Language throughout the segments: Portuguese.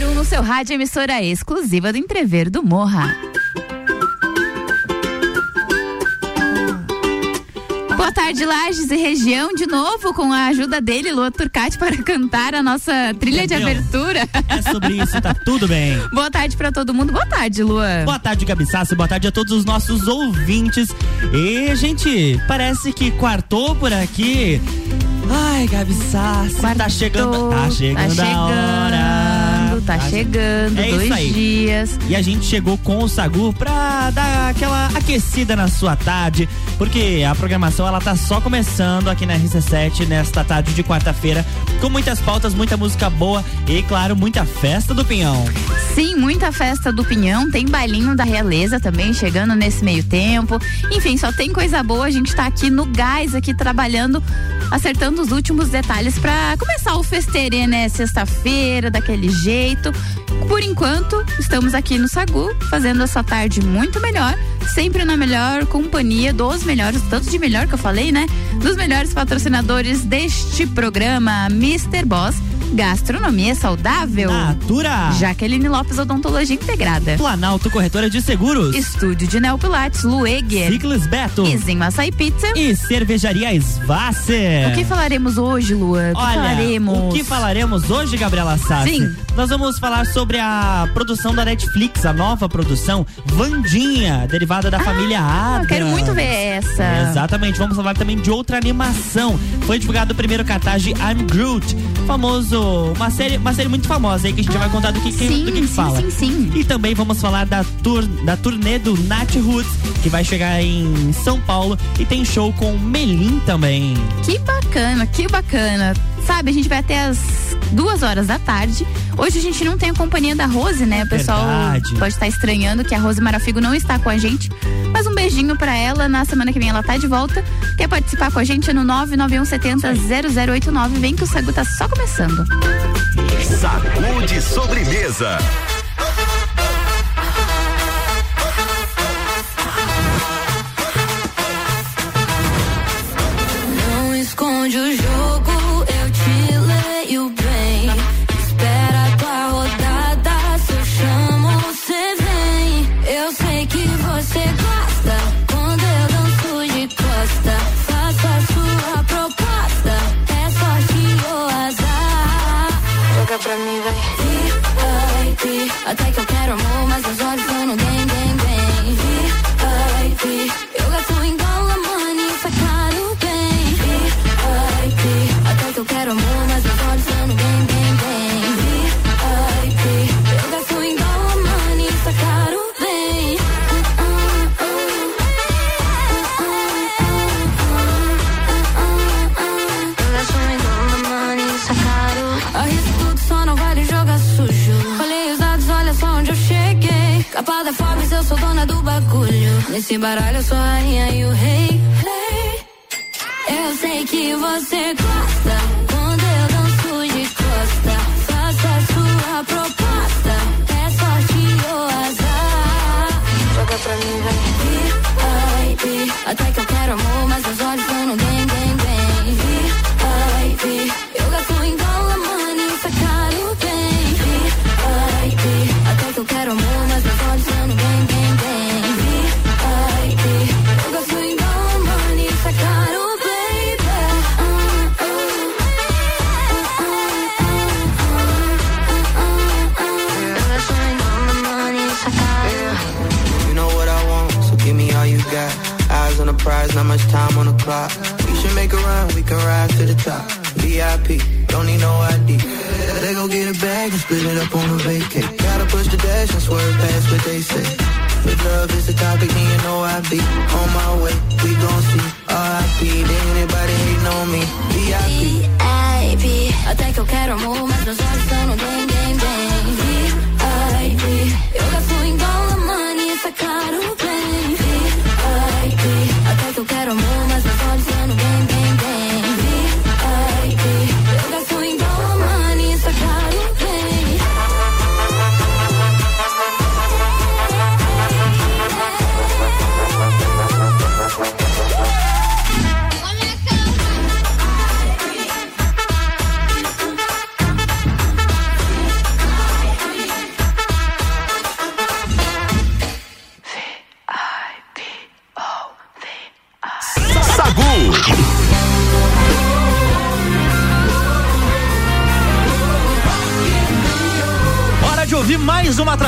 número 1 um no seu rádio, emissora exclusiva do Entrever do Morra. Boa tarde, Lages e região, de novo com a ajuda dele, Lua Turcati, para cantar a nossa trilha de abertura. É sobre isso, tá tudo bem. Boa tarde para todo mundo. Boa tarde, Lua. Boa tarde, Gabi Sassi. Boa tarde a todos os nossos ouvintes. E, gente, parece que quartou por aqui. Ai, Gabi Sassi, Quartou, tá chegando, tá chegando, tá a hora. Tá chegando, É isso dois aí. dias. E a gente chegou com o Sagu pra dar aquela aquecida na sua tarde, porque a programação ela tá só começando aqui na RC7 nesta tarde de quarta-feira, com muitas pautas, muita música boa e, claro, muita festa do Pinhão. Sim, muita festa do Pinhão, tem bailinho da Realeza também chegando nesse meio tempo. Enfim, só tem coisa boa, a gente tá aqui no gás, aqui trabalhando, acertando os últimos detalhes pra começar o festerê, né? Sexta-feira, daquele jeito. Por enquanto, estamos aqui no Sagu, fazendo essa tarde muito melhor, sempre na melhor companhia dos melhores, tanto de melhor que eu falei, né? Dos melhores patrocinadores deste programa, Mr. Boss, Gastronomia Saudável. Natura! Jaqueline Lopes Odontologia Integrada. Planalto Corretora de Seguros. Estúdio de Neopilates, Lueger. Ciclis Beto. Izinho Açaí Pizza. E Cervejaria Svasser. O que falaremos hoje, Lua? O que Olha, falaremos? o que falaremos hoje, Gabriela Sassi? Sim. Nós vamos falar sobre a produção da Netflix, a nova produção Vandinha, derivada da família Ah, Adams. quero muito ver essa. Exatamente, vamos falar também de outra animação. Foi divulgado o primeiro cartaz de I'm Groot, famoso, uma série, uma série muito famosa aí que a gente vai contar do que, que- Sim, do que, que sim, fala. sim, sim. E também vamos falar da, tur, da turnê do Nat Roots, que vai chegar em São Paulo e tem show com Melim também. Que bacana, que bacana. Sabe, a gente vai até as duas horas da tarde. Hoje a gente não tem a companhia da Rose, né? O pessoal Verdade. pode estar estranhando que a Rose Marafigo não está com a gente. Mas um beijinho pra ela. Na semana que vem ela tá de volta. Quer participar com a gente no 99170 0089. Vem que o Sagu tá só começando. Sacude sobremesa. Não esconde o jogo, da Forbes, eu sou dona do bagulho. Nesse baralho, eu sou a rainha e o rei. Hey. Eu sei que você gosta quando eu danço de costa. Faço a sua proposta, é sorte ou azar. Joga pra mim. VIP, até que eu quero amor, mas os olhos estão no much time on the clock. We should make a run, we can rise to the top. VIP, don't need no ID. They go get a bag and split it up on a vacay. Gotta push the dash and swerve past what they say. If love is the topic, then you know I be on my way. We gon' see RIP, then anybody hating on me. VIP. VIP, até que eu quero amor, mas meus olhos estão no bem, bem, bem. VIP, eu gasto em dólar, money, isso é caro, bem. VIP, até que eu quero amor, mas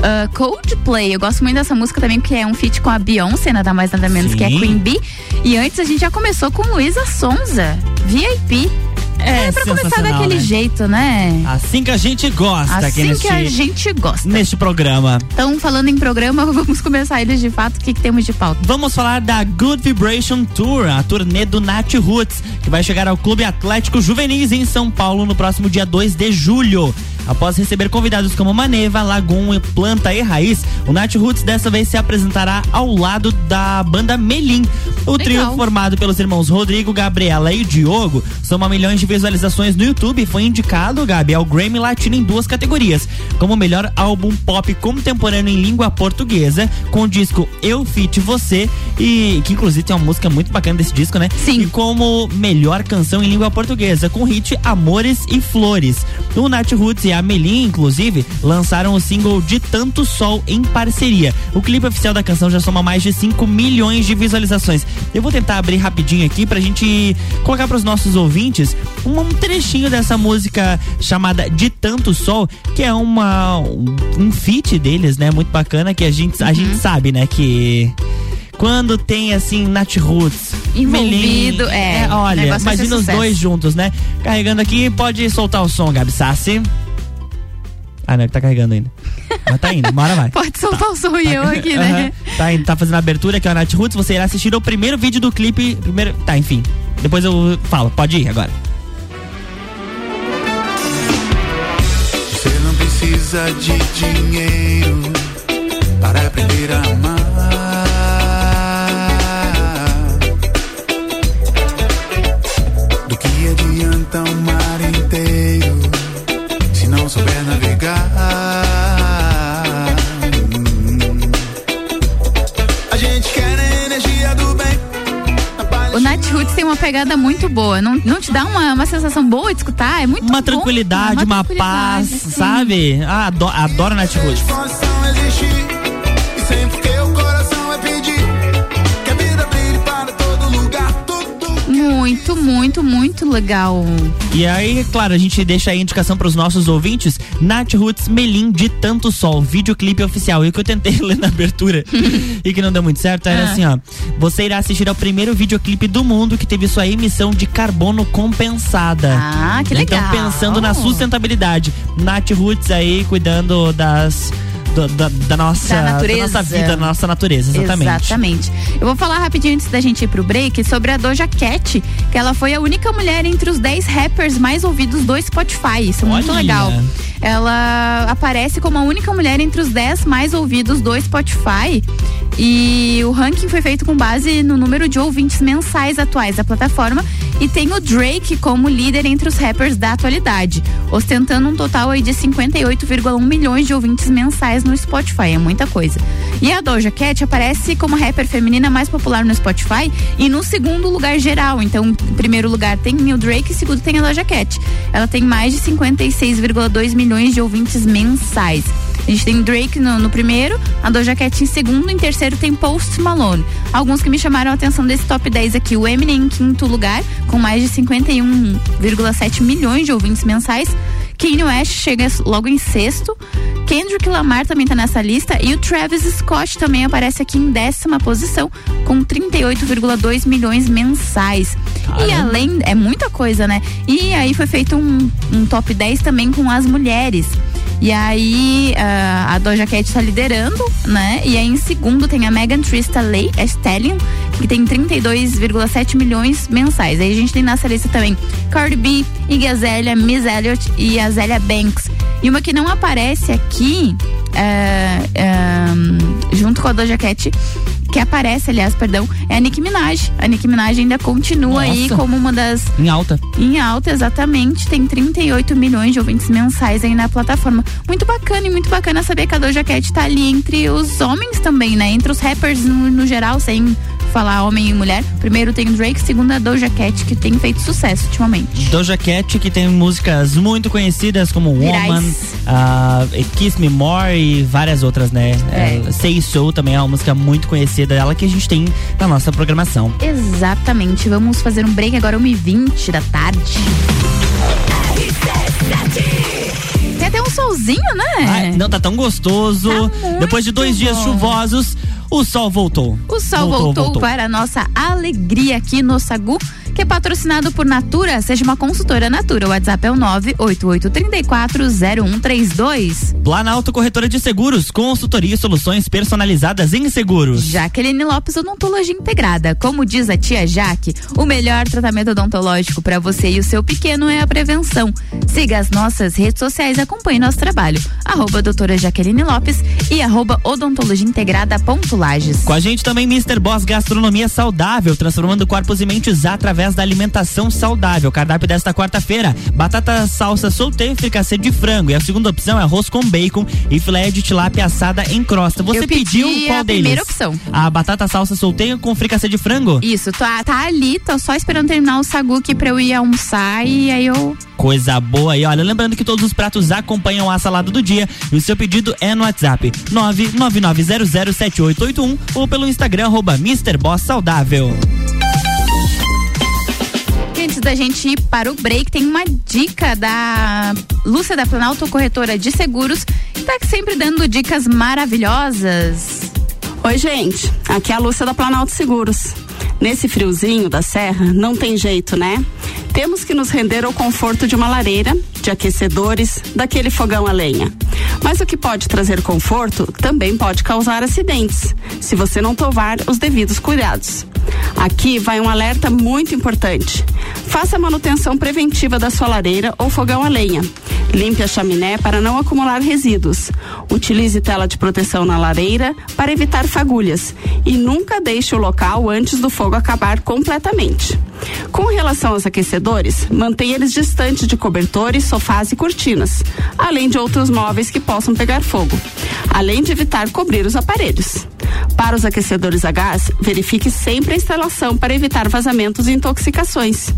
Uh, Coldplay, eu gosto muito dessa música também, porque é um feat com a Beyoncé, nada mais nada menos Sim. que a Queen Bee. E antes a gente já começou com Luísa Sonza, VIP. É, É pra começar daquele né? jeito, né? Assim que a gente gosta Assim neste, que a gente gosta. neste programa. Então, falando em programa, vamos começar eles de fato. O que, que temos de pauta? Vamos falar da Good Vibration Tour, a turnê do Nat Roots, que vai chegar ao Clube Atlético Juvenis em São Paulo no próximo dia 2 de julho. Após receber convidados como Maneva, Lagoon, Planta e Raiz, o Nat Roots dessa vez se apresentará ao lado da banda Melim. O trio Legal. formado pelos irmãos Rodrigo, Gabriela e Diogo soma milhões de visualizações no YouTube e foi indicado, Gabi, ao Grammy Latino em duas categorias, como melhor álbum pop contemporâneo em língua portuguesa, com o disco Eu Fit Você, e que inclusive tem uma música muito bacana desse disco, né? Sim. E como melhor canção em língua portuguesa, com o hit Amores e Flores. O Nat Roots e a Melim, inclusive, lançaram o single De Tanto Sol em parceria. O clipe oficial da canção já soma mais de 5 milhões de visualizações. Eu vou tentar abrir rapidinho aqui pra gente colocar pros nossos ouvintes um, trechinho dessa música chamada De Tanto Sol, que é uma um, feat deles, né? Muito bacana que a gente, a gente sabe, né, que quando tem assim Nat Roots, Envolvido, Melim, é, o olha, imagina os dois juntos, né? Carregando aqui, pode soltar o som, Gabi Sassi. Ah, não, ele tá carregando ainda. Mas tá indo, hora vai. Pode soltar o som e eu aqui, né? Aham. Tá, indo, tá fazendo a abertura aqui, ó, Nat Roots. Você irá assistir o primeiro vídeo do clipe. Primeiro. Tá, enfim. Depois eu falo. Pode ir agora. Você não precisa de dinheiro para aprender a amar. Uma pegada muito boa. Não, não te dá uma, uma sensação boa de escutar? É muito Uma bom. tranquilidade, uma, paz, tranquilidade, sim. sabe? Ah, adoro, adoro Nat Roots. para. Tudo Muito, muito, muito legal. E aí, claro, a gente deixa aí a indicação pros nossos ouvintes. Nat Roots Melim de Tanto Sol, videoclipe oficial. E o que eu tentei ler na abertura e que não deu muito certo era Ah. assim, ó. Você irá assistir ao primeiro videoclipe do mundo que teve sua emissão de carbono compensada. Ah, que legal. Então, pensando na sustentabilidade. Nat Roots aí cuidando das. Do- da, da nossa, Da natureza. nossa vida, da nossa natureza, exatamente. Exatamente. Eu vou falar rapidinho antes da gente ir pro break sobre a Doja Cat, que ela foi a única mulher entre os 10 rappers mais ouvidos do Spotify. Isso é muito Olha. legal. Ela aparece como a única mulher entre os 10 mais ouvidos do Spotify. E o ranking foi feito com base no número de ouvintes mensais atuais da plataforma. E tem o Drake como líder entre os rappers da atualidade, ostentando um total aí de 58,1 milhões de ouvintes mensais no Spotify. É muita coisa. E a Doja Cat aparece como a rapper feminina mais popular no Spotify e no segundo lugar geral. Então, em primeiro lugar tem o Drake e segundo tem a Doja Cat. Ela tem mais de 56,2 milhões de ouvintes mensais. A gente tem Drake no, no primeiro, a Doja Cat em segundo, em terceiro tem Post Malone. Alguns que me chamaram a atenção desse top 10 aqui, o Eminem em quinto lugar, com mais de 51,7 milhões de ouvintes mensais. Kanye West chega logo em sexto. Kendrick Lamar também tá nessa lista. E o Travis Scott também aparece aqui em décima posição, com 38,2 milhões mensais. E além, é muita coisa, né? E aí foi feito um, um top 10 também com as mulheres. E aí ah, a Doja Cat tá liderando, né? E aí em segundo tem a Megan Thee a Stallion, que tem 32,7 milhões mensais. Aí a gente tem nessa lista também Cardi B, Iggy Azalea, Miss Elliott e a Zélia Banks. E uma que não aparece aqui, é, é, junto com a Doja Cat, que aparece, aliás, perdão, é a Nicki Minaj. A Nicki Minaj ainda continua aí Nossa. como uma das Em alta. em alta, exatamente. Tem 38 milhões de ouvintes mensais aí na plataforma. Muito bacana e muito bacana saber que a Doja Cat tá ali entre os homens também, né? Entre os rappers no, no geral, sem falar homem e mulher. Primeiro tem o Drake, segundo a Doja Cat, que tem feito sucesso ultimamente. Doja Cat, que tem músicas muito conhecidas como Virais. Woman, ah, Kiss Me More e várias outras, né? É. Eh, Say So também é uma música muito conhecida dela que a gente tem na nossa programação. Exatamente. Vamos fazer um break agora, 1h20 da tarde. Tem até um solzinho, né? Ai, não, tá tão gostoso. Tá Depois de dois dias bom. chuvosos, o sol voltou. O sol voltou, para a nossa alegria aqui no Sagu, que é patrocinado por Natura, seja uma consultora Natura. O WhatsApp é o 988340132. Planalto Corretora de Seguros, consultoria e soluções personalizadas em seguros. Jaqueline Lopes Odontologia Integrada. Como diz a tia Jaque, o melhor tratamento odontológico para você e o seu pequeno é a prevenção. Siga as nossas redes sociais e acompanhe nosso trabalho. Arroba doutora Jaqueline Lopes e arroba odontologia integrada ponto Lages. Com a gente também Mr. Boss Gastronomia Saudável, transformando corpos e mentes através da alimentação saudável. Cardápio desta quarta-feira: batata salsa solteira e fricassê de frango. E a segunda opção é arroz com bacon e filé de tilápia assada em crosta. Você pediu qual a deles? primeira opção. A batata salsa solteira com fricassê de frango? Isso, tá, tá ali, tô só esperando terminar o sagu aqui pra eu ir almoçar e aí eu. Coisa boa aí, olha, lembrando que todos os pratos acompanham a salada do dia e o seu pedido é no WhatsApp 999007881 ou pelo Instagram arroba Mr. Boss Saudável. Antes da gente ir para o break, tem uma dica da Lúcia da Planalto Corretora de Seguros, que tá sempre dando dicas maravilhosas. Oi, gente. Aqui é a Lúcia da Planalto Seguros. Nesse friozinho da serra, não tem jeito, né? Temos que nos render ao conforto de uma lareira, de aquecedores, daquele fogão a lenha. Mas o que pode trazer conforto também pode causar acidentes, se você não tomar os devidos cuidados. Aqui vai um alerta muito importante. Faça a manutenção preventiva da sua lareira ou fogão a lenha. Limpe a chaminé para não acumular resíduos. Utilize tela de proteção na lareira para evitar fagulhas e nunca deixe o local antes do fogo acabar completamente. Com relação aos aquecedores, mantenha eles distantes de cobertores, sofás e cortinas, além de outros móveis que possam pegar fogo, além de evitar cobrir os aparelhos. Para os aquecedores a gás, verifique sempre a instalação para evitar vazamentos e intoxicações.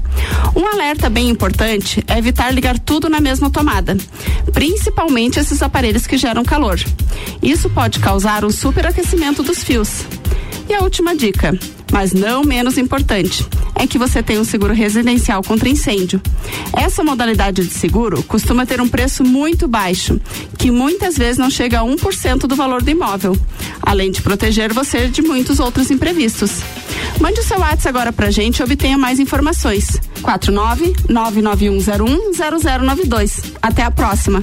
Um alerta bem importante é evitar ligar tudo na mesma tomada, principalmente esses aparelhos que geram calor. Isso pode causar um superaquecimento dos fios. E a última dica, mas não menos importante, é que você tenha um seguro residencial contra incêndio. Essa modalidade de seguro costuma ter um preço muito baixo, que muitas vezes não chega a 1% do valor do imóvel, além de proteger você de muitos outros imprevistos. Mande o seu WhatsApp agora pra gente e obtenha mais informações. 49 99101 0092. Até a próxima.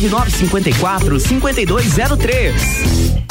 9954 5203.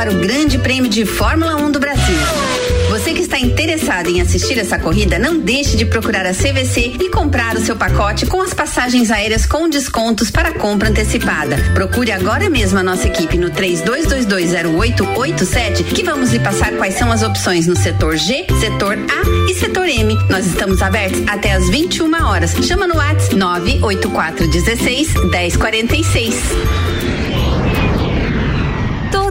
Para o Grande Prêmio de Fórmula 1 do Brasil. Você que está interessado em assistir essa corrida, não deixe de procurar a CVC e comprar o seu pacote com as passagens aéreas com descontos para compra antecipada. Procure agora mesmo a nossa equipe no 32220887 que vamos lhe passar quais são as opções no setor G, setor A e setor M. Nós estamos abertos até às 21 horas. Chama no WhatsApp 98416 1046.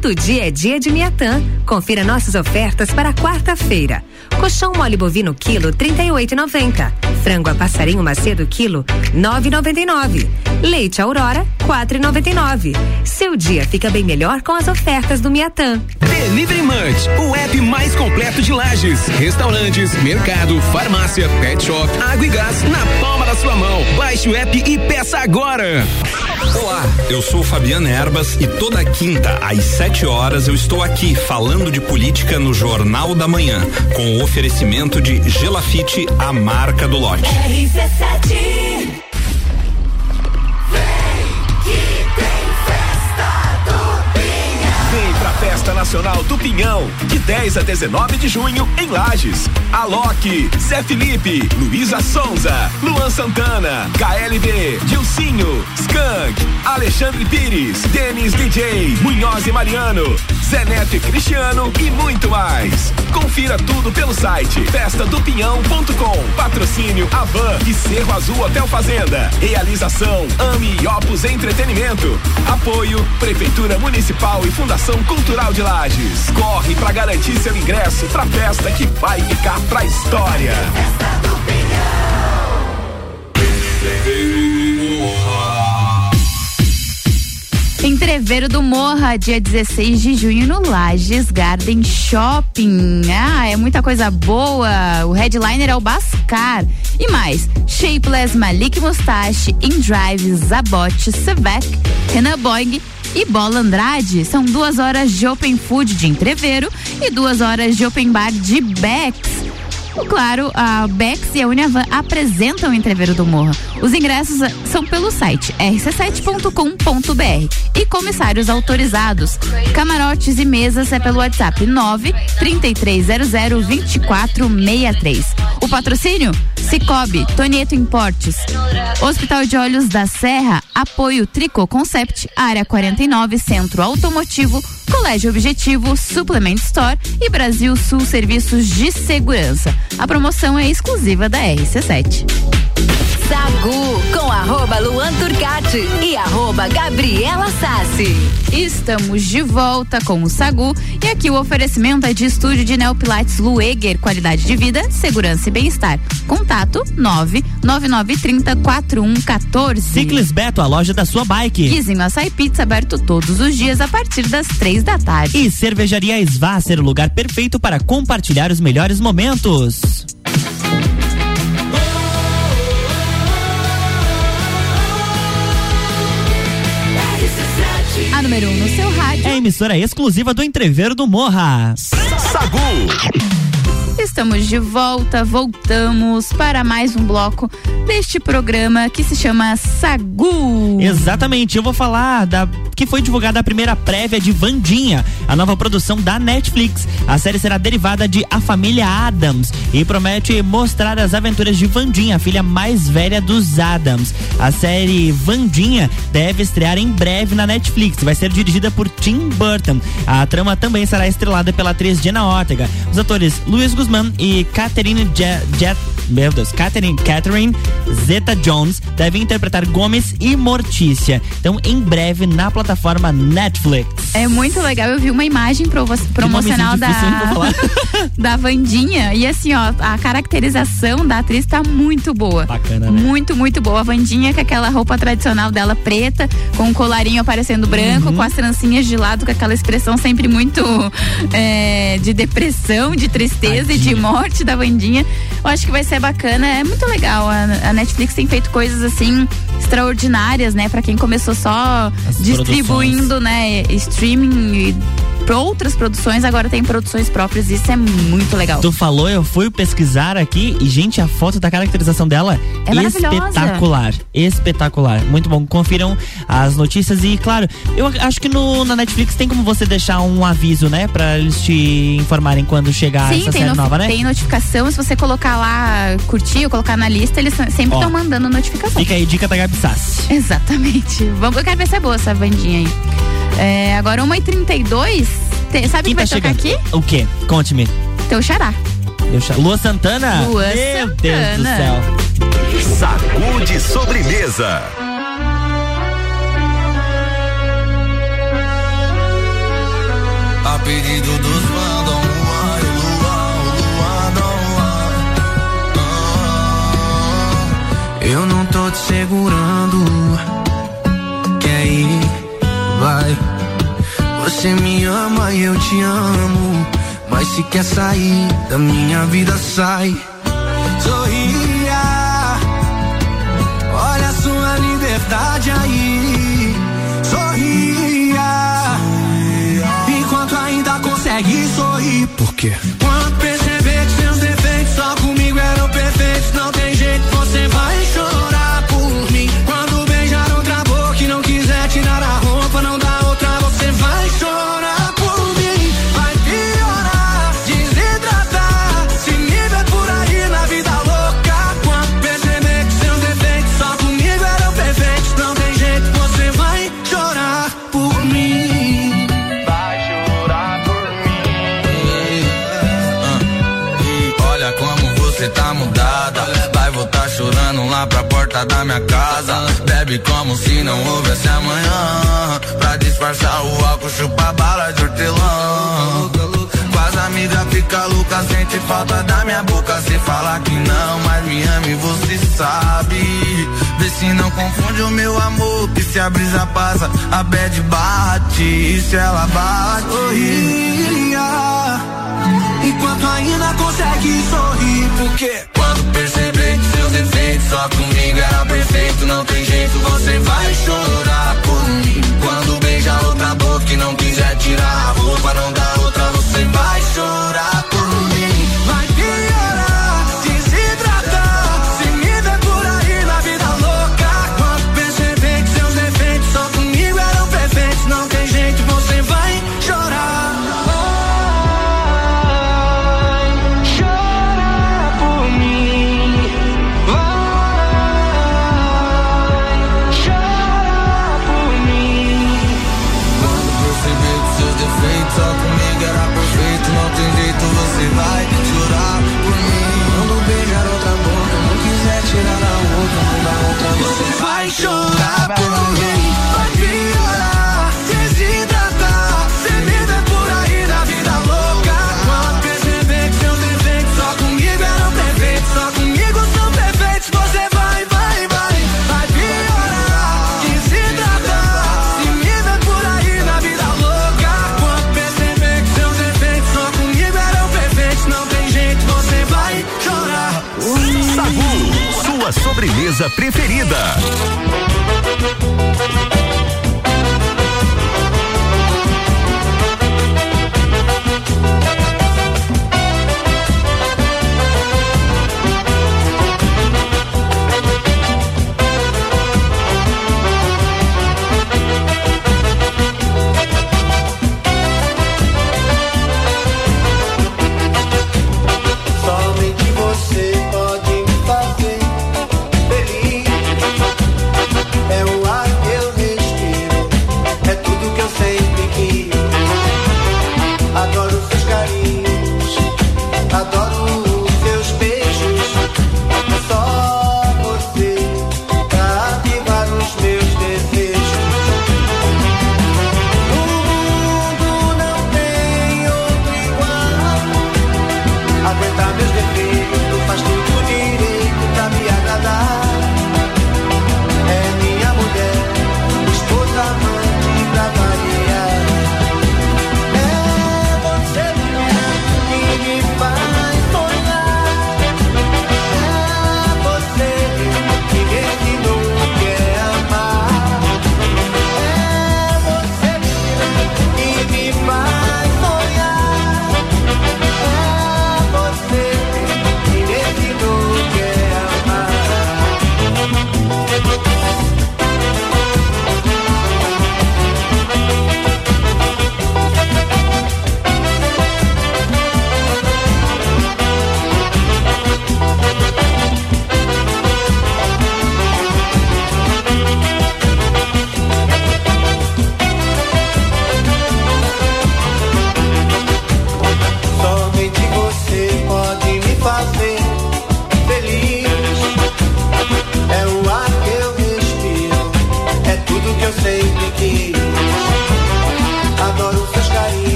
Todo dia é dia de Miatã. Confira nossas ofertas para quarta-feira. Colchão mole bovino quilo 38,90. Frango a passarinho macedo quilo 9,99. Leite Aurora 4,99. Seu dia fica bem melhor com as ofertas do Miatã. Delivery Munch, o app mais completo de lajes, restaurantes, mercado, farmácia, pet shop, água e gás na palma da sua mão. Baixe o app e peça agora. Olá, eu sou Fabiana Erbas e toda quinta às 7 horas eu estou aqui falando de política no Jornal da Manhã, com o oferecimento de Gelafite, a marca do lote. RC7 Festa Nacional do Pinhão, de 10 a 19 de junho, em Lages. Alok, Zé Felipe, Luísa Sonza, Luan Santana, KLB, Dilcinho, Skank, Alexandre Pires, Denis DJ, Munhoz e Mariano, Zé Neto e Cristiano e muito mais. Confira tudo pelo site festadopinhão.com. Patrocínio Avan e Cerro Azul Hotel Fazenda. Realização Ami e Opus Entretenimento. Apoio Prefeitura Municipal e Fundação Cultural de Lages. Corre pra garantir seu ingresso pra festa que vai ficar pra história. Entreveiro do Morra, dia 16 de junho no Lages Garden Shopping. Ah, é muita coisa boa. O headliner é o Bascar. E mais, Shapeless, Malik Mustache, Indrive, Zabot, Sevec, Renan Boing e Bola Andrade. São duas horas de open food de Entreveiro e duas horas de open bar de Becks. Claro, a Bex e a Uniavan apresentam o Entreveiro do Morra. Os ingressos são pelo site rc7.com.br e comissários autorizados. Camarotes e mesas é pelo WhatsApp 9 3300 2463. O patrocínio? Cicobi, Tonieto Importes. Hospital de Olhos da Serra, apoio Tricô Concept, área 49, Centro Automotivo, Colégio Objetivo, Suplement Store e Brasil Sul Serviços de Segurança. A promoção é exclusiva da RC7. Sagu com arroba Luan Turcati e arroba Gabriela Sassi. Estamos de volta com o Sagu e aqui o oferecimento é de estúdio de Neopilates Lueger, qualidade de vida, segurança e bem-estar. Contato 99930 4114. Ciclis Beto, a loja da sua bike. Guizinho Açaí Pizza aberto todos os dias a partir das três da tarde. E Cervejaria Svasser, o lugar perfeito para compartilhar os melhores momentos. Número 1 um no seu rádio. É a emissora exclusiva do Entreveiro do Morra. Sagu. Estamos de volta, voltamos para mais um bloco deste programa que se chama Sagu. Exatamente, eu vou falar da que foi divulgada a primeira prévia de Vandinha, a nova produção da Netflix. A série será derivada de A Família Adams e promete mostrar as aventuras de Vandinha, a filha mais velha dos Adams. A série Vandinha deve estrear em breve na Netflix. Vai ser dirigida por Tim Burton. A trama também será estrelada pela atriz Jenna Ortega. Os atores Luiz Guzmán e Catherine Jet, Jet meu Deus, Catherine, Catherine Zeta Jones devem interpretar Gomes e Mortícia. Então, em breve, na plataforma Netflix. É muito legal, eu vi uma imagem provo- promocional da, da Vandinha e assim, ó, a caracterização da atriz tá muito boa. Bacana, né? Muito, muito boa. A Vandinha com aquela roupa tradicional dela preta, com um colarinho aparecendo Uhum. branco, com as trancinhas de lado, com aquela expressão sempre muito é, de depressão, de tristeza de morte da Vandinha. Eu acho que vai ser bacana, é muito legal. A, a Netflix tem feito coisas assim extraordinárias, né? Pra quem começou só distribuindo, né, streaming e pra outras produções, agora tem produções próprias, isso é muito legal. Tu falou, eu fui pesquisar aqui e, gente, a foto da caracterização dela É espetacular. Espetacular. Muito bom. Confiram as notícias e, claro, eu acho que no, na Netflix tem como você deixar um aviso, né? Pra eles te informarem quando chegar Sim, essa série no- nova, né? tem notificação. Se você colocar lá, curtir ou colocar na lista, eles sempre estão mandando notificação. Fica aí, dica da Gabi Sassi. Exatamente. Vamos, eu quero ver se é boa essa bandinha aí. É, agora 1h32. Te- sabe o que vai tocar aqui? O quê? Conte-me. Teu xará. Deixa- Lua Santana? Lua Meu Deus do Santana. céu. Sacude sobremesa. A pedido dos fãs, Dom Juan e Luan, Luan, Dom Juan. Ah, Eu não tô te segurando. Quer ir? Vai. Você me ama e eu te amo. Mas se quer sair da minha vida, sai. Sorria. Olha a sua liberdade aí. Sorria. Enquanto ainda consegue sorrir. Por quê? Você tá mudada. Vai voltar chorando lá pra porta da minha casa. Bebe como se não houvesse amanhã. Pra disfarçar o álcool, chupa bala de hortelã. Com as amigas fica louca, sente falta da minha boca. Se falar que não, mas me ama e você sabe. Vê se não confunde o meu amor. Que se a brisa passa, a bad bate. E se ela bate. Sorria. Enquanto ainda consegue sorrir, porque quando perceber que seus defeitos só comigo era perfeito, não tem jeito, você vai chorar por mim. Quando beija outra boca e não quiser tirar a roupa, não dá outra, você vai chorar por mim. Preferida.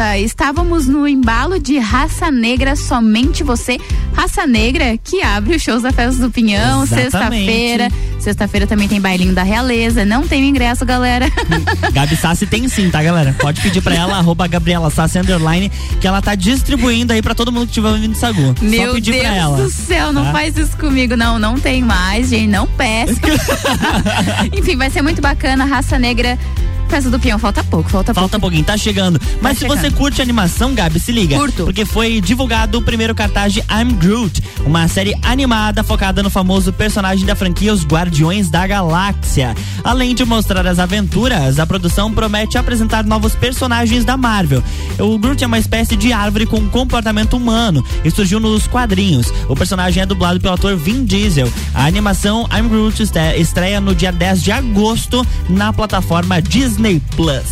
Volta. Estávamos no embalo de Raça Negra, somente você. Raça Negra que abre os shows da Festa do Pinhão, sexta-feira. Sexta-feira também tem bailinho da Realeza. Não tem o ingresso, galera. Gabi Sassi tem sim, tá, galera? Pode pedir pra ela, arroba Gabriela Sassi Underline, que ela tá distribuindo aí pra todo mundo que estiver ouvindo Sagu. Só Meu pedir Deus pra ela. do céu, não tá? faz isso comigo, não. Não tem mais, gente. Não peça. Enfim, vai ser muito bacana. Raça Negra. Festa do Pinhão, falta pouco, falta, Falta um pouquinho, tá chegando. Mas se chegando. você curte animação, Gabi, se liga. Curto. Porque foi divulgado o primeiro cartaz de I'm Groot, uma série animada focada no famoso personagem da franquia Os Guardiões da Galáxia. Além de mostrar as aventuras, a produção promete apresentar novos personagens da Marvel. O Groot é uma espécie de árvore com comportamento humano e surgiu nos quadrinhos. O personagem é dublado pelo ator Vin Diesel. A animação I'm Groot estreia no dia 10 de agosto na plataforma Disney Plus.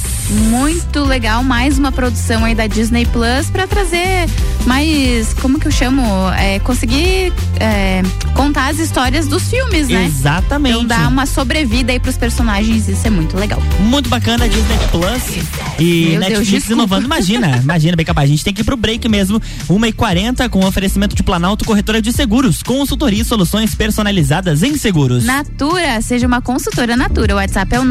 Muito legal, mais uma produção aí da Disney Plus pra trazer mais, como que eu chamo? É, conseguir é, contar as histórias dos filmes, né? Exatamente. Então dar uma sobrevida aí pros personagens, isso é muito legal. Muito bacana, Disney Plus e Meu Deus, Netflix desculpa. inovando. Imagina, imagina, bem capaz. A gente tem que ir pro break mesmo. 1h40 com oferecimento de Planalto Corretora de Seguros. Consultoria e soluções personalizadas em seguros. Natura, seja uma consultora Natura. O WhatsApp é o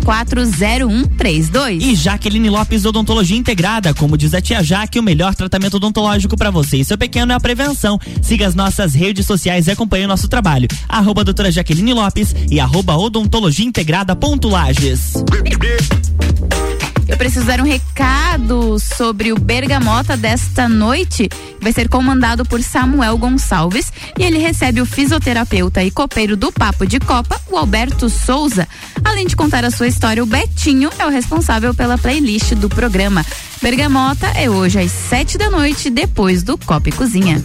988340132. E Jaqueline Lopes Odontologia Integrada, como diz a tia Jaque, o melhor tratamento odontológico para você e seu pequeno é a prevenção. Siga as nossas redes sociais e acompanhe o nosso trabalho. Arroba doutora Jaqueline Lopes e arroba odontologia integrada ponto Lages. Eu preciso dar um recado sobre o Bergamota desta noite, que vai ser comandado por Samuel Gonçalves, e ele recebe o fisioterapeuta e copeiro do Papo de Copa, o Alberto Souza. Além de contar a sua história, o Betinho é o responsável pela playlist do programa. Bergamota é hoje às sete da noite, depois do Copa e Cozinha.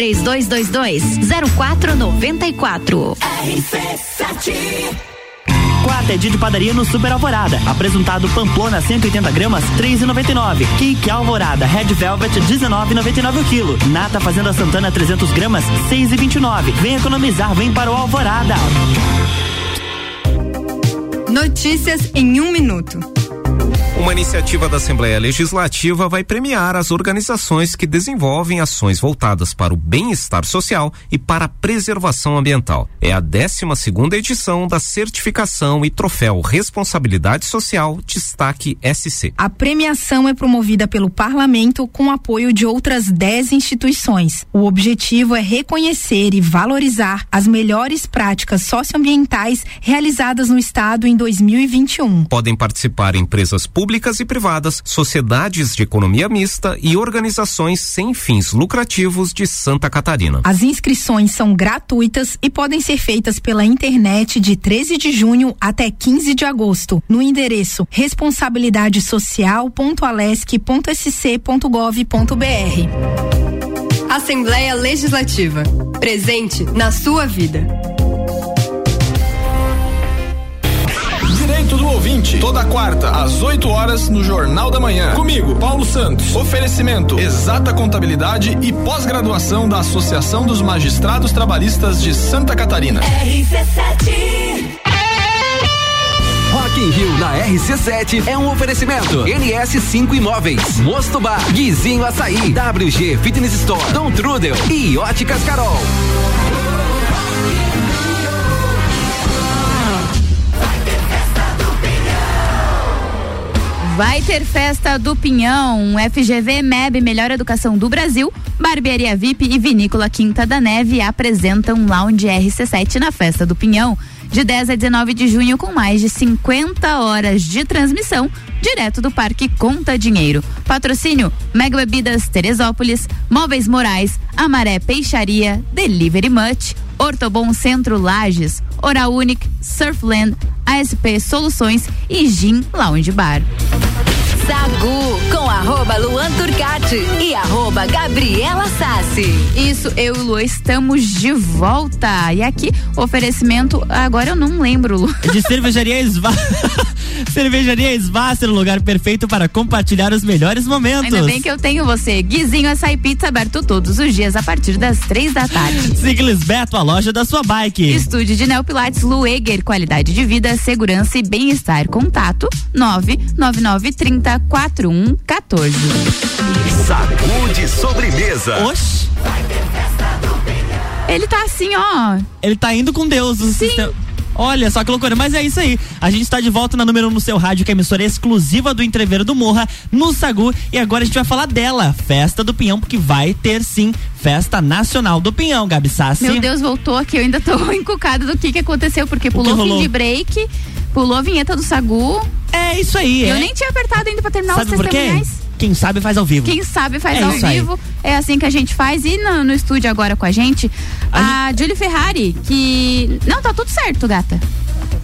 3222 0494. Quarta é dia de padaria no Super Alvorada. Apresentado Pamplona 180 gramas, 3,99. Cake Alvorada Red Velvet 19,99 o quilo. Nata Fazenda Santana 300 gramas, 6,29. Vem economizar, vem para o Alvorada. Notícias em um minuto. Uma iniciativa da Assembleia Legislativa vai premiar as organizações que desenvolvem ações voltadas para o bem-estar social e para a preservação ambiental. É a 12 segunda edição da certificação e troféu Responsabilidade Social Destaque SC. A premiação é promovida pelo Parlamento com apoio de outras 10 instituições. O objetivo é reconhecer e valorizar as melhores práticas socioambientais realizadas no Estado em 2021. Podem participar empresas públicas e privadas, sociedades de economia mista e organizações sem fins lucrativos de Santa Catarina. As inscrições são gratuitas e podem ser feitas pela internet de 13 de junho até 15 de agosto, no endereço responsabilidadesocial.alesc.sc.gov.br. Assembleia Legislativa. Presente na sua vida. Direito do ouvinte, toda quarta, às 8 horas, no Jornal da Manhã. Comigo, Paulo Santos. Oferecimento: exata contabilidade e pós-graduação da Associação dos Magistrados Trabalhistas de Santa Catarina. RC7 Rock in Rio na RC7 é um oferecimento. NS5 Imóveis, Mosto Bar, Guizinho Açaí, WG Fitness Store, Dom Trudel e Óticas Carol. Vai ter festa do Pinhão, FGV MEB Melhor Educação do Brasil, Barbearia VIP e Vinícola Quinta da Neve apresentam Lounge RC7 na festa do Pinhão, de 10 a 19 de junho com mais de 50 horas de transmissão direto do Parque Conta Dinheiro. Patrocínio Mega Bebidas Teresópolis, Móveis Morais, Amaré Peixaria, Delivery Much, Ortobon Centro Lages, Oral Unique, Surfland, ASP Soluções e Gin Lounge Bar. Sagu com arroba Luan Turcati e arroba Gabriela Sassi. Isso, eu e o Lu estamos de volta. E aqui, oferecimento, agora eu não lembro, Lu. De cervejaria Esvá. cervejaria Svasser, o lugar perfeito para compartilhar os melhores momentos. Ainda bem que eu tenho você. Guizinho Açaí Pizza aberto todos os dias a partir das três da tarde. Ciclis Beto, a loja da sua bike. Estúdio de Neopilates Lueger, qualidade de vida, segurança e bem-estar. Contato 99930 4114. Sacude sobremesa. Oxi. Ele tá assim, ó. Ele tá indo com Deus. O sistema. Olha só que loucura, mas é isso aí. A gente está de volta na número um no seu rádio, que é a emissora exclusiva do Entreveiro do Morra, no Sagu. E agora a gente vai falar dela, Festa do Pinhão, porque vai ter sim Festa Nacional do Pinhão, Gabi Sassi. Meu Deus, voltou aqui. Eu ainda tô encucada do que que aconteceu, porque pulou rolou? fim de break, pulou a vinheta do Sagu. É isso aí. Eu é. nem tinha apertado ainda pra terminar Sabe os por quê? Quem sabe faz ao vivo. Quem sabe faz É ao isso aí. vivo. É assim que a gente faz. E no, no estúdio agora com a gente, a, Julie Ferrari, que. Não, tá tudo certo, gata.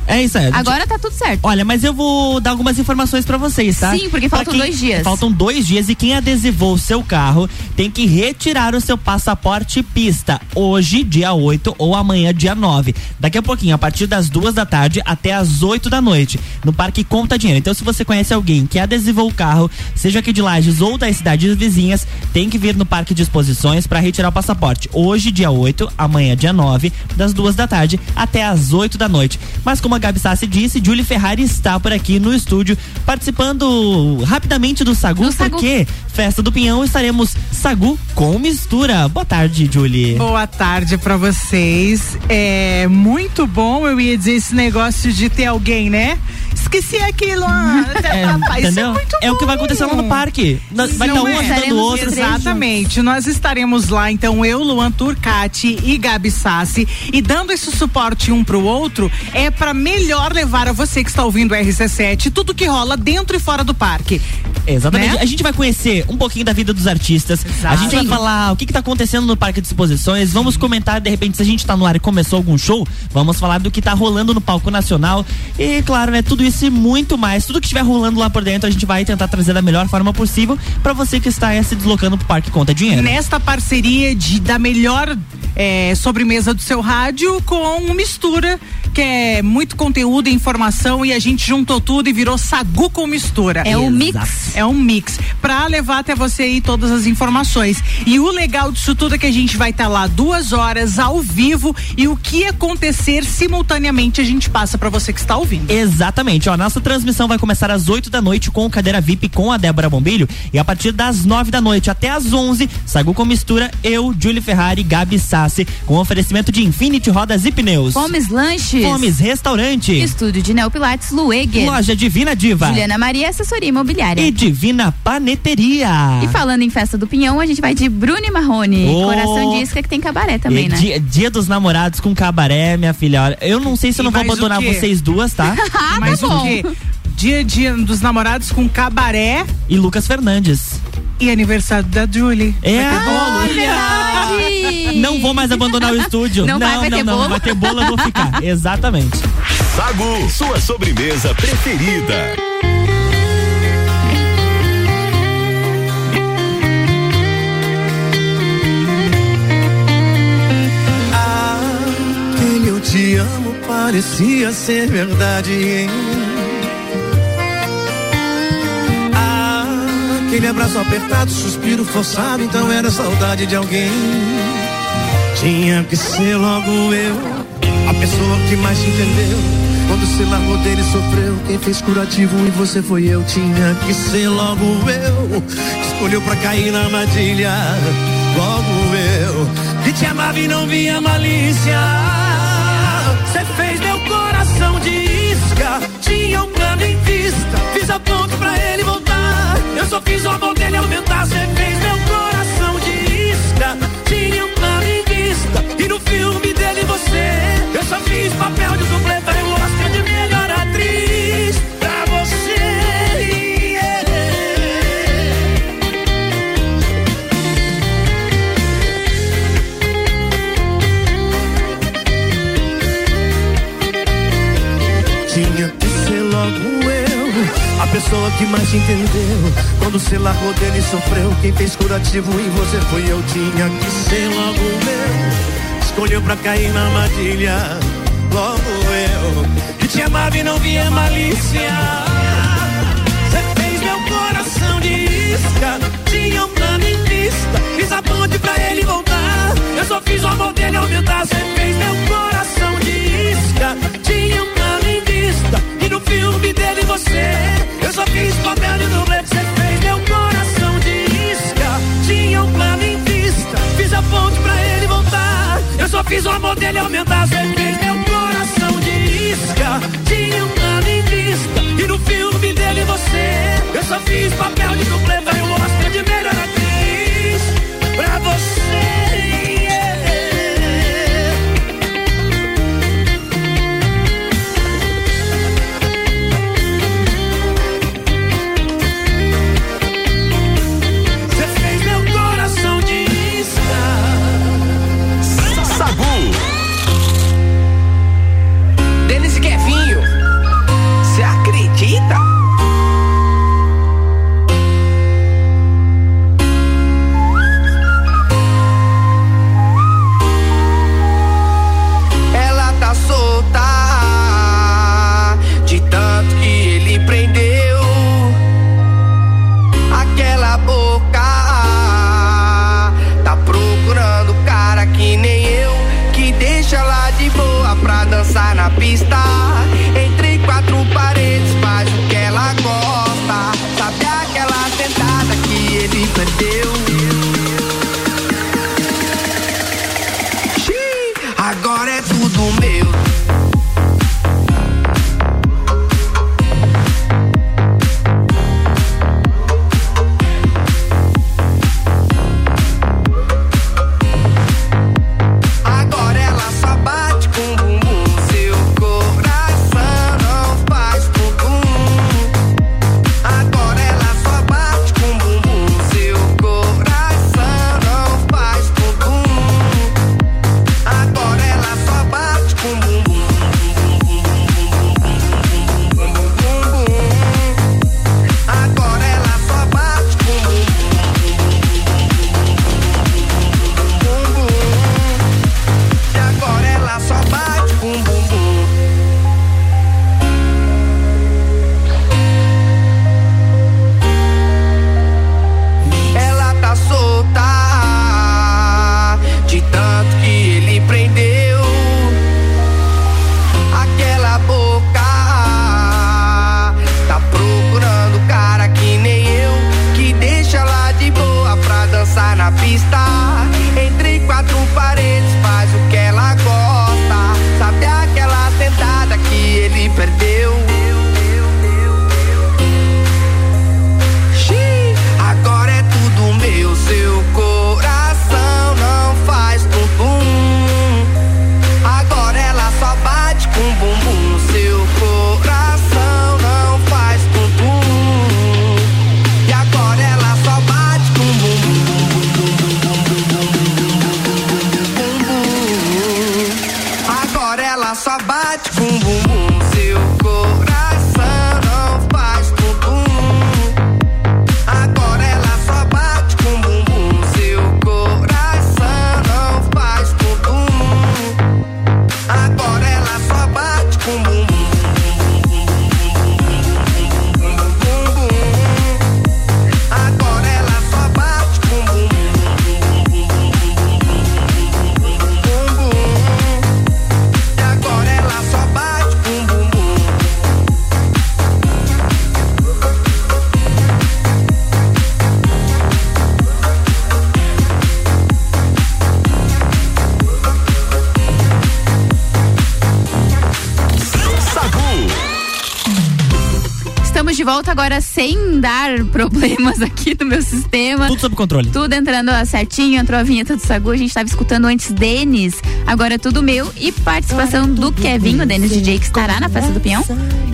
É isso aí. gente- Agora tá tudo certo. Olha, mas eu vou dar algumas informações pra vocês, tá? Sim, porque faltam quem- dois dias. Faltam dois dias e quem adesivou o seu carro tem que retirar o seu passaporte pista hoje, dia 8 ou amanhã, dia 9. Daqui a pouquinho, a partir das duas da tarde até as 8 da noite, no Parque Conta Dinheiro. Então, se você conhece alguém que adesivou o carro, seja aqui de Lages ou das cidades vizinhas, tem que vir no Parque de Exposições para retirar o passaporte. Hoje, dia 8, amanhã, dia 9, das duas da tarde até as 8 da noite. Mas como a Gabi Sassi disse, Julie Ferrari está por aqui no estúdio, participando rapidamente do Sagu, porque Festa do Pinhão estaremos Sagu com mistura. Boa tarde, Julie. Boa tarde pra vocês. É muito bom, eu ia dizer esse negócio de ter alguém, né? Esqueci aquilo. ah, É, rapaz, isso entendeu? é muito É o que vai acontecer lá no parque. Vai estar Não um é? ajudando o outro. Exatamente. Nós estaremos lá, então, eu, Luan Turcati e Gabi Sassi. E dando esse suporte um pro outro, é pra melhor levar a você que está ouvindo o RC7 tudo que rola dentro e fora do parque. Exatamente. Né? A gente vai conhecer um pouquinho da vida dos artistas. A gente vai Sim. falar o que, que tá acontecendo no Parque de Exposições. Vamos comentar, de repente, se a gente tá no ar e começou algum show, vamos falar do que tá rolando no palco nacional. E, claro, né, tudo isso e muito mais. Tudo que estiver rolando lá por dentro, a gente vai tentar trazer da melhor forma possível para você que está eh, se deslocando pro Parque Conta Dinheiro. Nesta parceria de, da melhor é, sobremesa do seu rádio com mistura, que é muito conteúdo e informação, e a gente juntou tudo e virou sagu com mistura. É um mix. É um mix. Pra levar até você aí todas as informações. E o legal disso tudo é que a gente vai estar lá duas horas ao vivo e o que acontecer simultaneamente a gente passa pra você que está ouvindo. Exatamente, ó, nossa transmissão vai começar às 8 da noite com o Cadeira VIP com a Débora Bombilho e a partir das 9 da noite até às 11, Sagu com mistura, eu, Julie Ferrari, Gabi Sassi, com oferecimento de Infinity Rodas e Pneus. Fomes Lanches. Fomes Restaurante. Estúdio de Neopilates Lueger. Loja Divina Diva. Juliana Maria, assessoria imobiliária. E Divina Paneteria. E falando em festa do Pinhão, a gente vai de Bruno e Marrone. Oh. Coração de isca que tem cabaré também, E né? dia, dia dos namorados com cabaré, minha filha. Olha, eu não sei se eu E não vou mais o abandonar vocês duas, tá? Ah, Mas tá o bom. quê? Dia dia dos namorados com cabaré E Lucas Fernandes. e aniversário da Julie. É, Vai ter bolo. Verdade. Não vou mais abandonar o estúdio. Não vai, não, vai não, ter não. bolo? Vai ter bolo, eu vou ficar. Exatamente. Sagu, sua sobremesa preferida. Aquele eu te amo parecia ser verdade. hein? Ah, aquele abraço apertado, suspiro forçado, então era saudade de alguém. Tinha que ser logo eu, a pessoa que mais te entendeu. Quando se largou dele, sofreu. Quem fez curativo e você foi eu. Tinha que ser logo eu, escolheu pra cair na armadilha. Logo eu, que te amava e não via malícia. Você fez meu coração de isca. Tinha um plano em vista. Fiz a ponte pra ele voltar. Eu só fiz o amor que mais te entendeu. Quando se largou dele sofreu, quem fez curativo em você foi eu. Tinha que ser logo eu, escolheu pra cair na armadilha. Logo eu, que te amava e não via malícia. Você fez meu coração de isca, tinha um plano em vista. Fiz a ponte pra ele voltar. Eu só fiz o amor dele aumentar. Você fez meu coração de isca, tinha um E no filme dele você, eu só fiz papel de dublê. Você fez meu coração de isca, tinha um plano em vista. Fiz a ponte pra ele voltar. Eu só fiz o amor dele aumentar. Você fez meu coração de isca, tinha um plano em vista. E no filme dele você, eu só fiz papel de dublê. Estamos de volta agora sem dar problemas aqui no meu sistema. Tudo sob controle. Tudo entrando certinho, entrou a vinheta do Sagu, a gente estava escutando antes Denis, agora é tudo meu e participação do Kevin, o Denis DJ que estará na festa do Pinhão.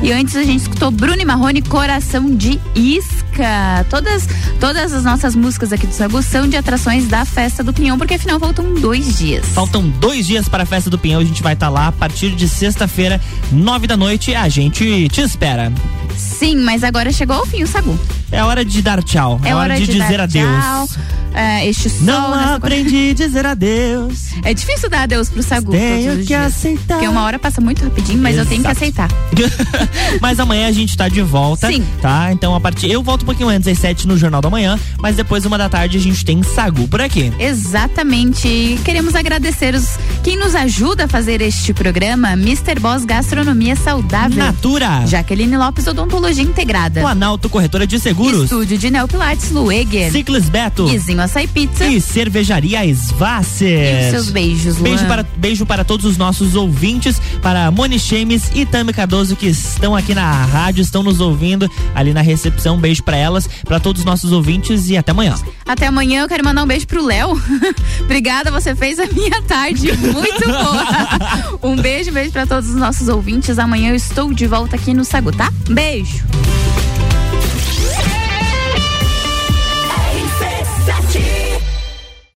E antes a gente escutou Bruno e Marrone, Coração de Isca. Todas, todas as nossas músicas aqui do Sagu são de atrações da festa do Pinhão, porque afinal faltam dois dias. Faltam dois dias para a festa do Pinhão. A gente vai estar lá a partir de sexta-feira, nove da noite. A gente te espera. Sim, mas agora chegou ao fim o Sagu. É hora de dar tchau. É, hora, de, dizer dar adeus. Tchau. É, este sol Não aprendi a dizer adeus. É difícil dar adeus pro Sagu Tenho que dias. aceitar. Porque uma hora passa muito rapidinho, mas eu tenho que Exato. aceitar. mas amanhã a gente tá de volta. Sim. Tá? Então a partir. Eu volto um pouquinho antes, às sete no Jornal da Manhã. Mas depois, uma da tarde, a gente tem Sagu por aqui. Exatamente. Queremos agradecer os quem nos ajuda a fazer este programa, Mr. Boss Gastronomia Saudável. Natura. Jaqueline Lopes Odontologia Integrada. Planalto Corretora de Seguros. Estúdio de Neopilates Lueger. Ciclis Beto. Guizinho Açaí Pizza. E Cervejaria Svasser. E os seus beijos, Luan. Beijo para, beijo para todos os nossos ouvintes, para Moni Chemes e Tami Cardoso que estão aqui na rádio, estão nos ouvindo ali na recepção. Beijo para elas, para todos os nossos ouvintes e até amanhã. Até amanhã, eu quero mandar um beijo pro Léo. Obrigada, você fez a minha tarde muito boa. um beijo, beijo para todos os nossos ouvintes. Amanhã eu estou de volta aqui no Sagu, tá? Beijo.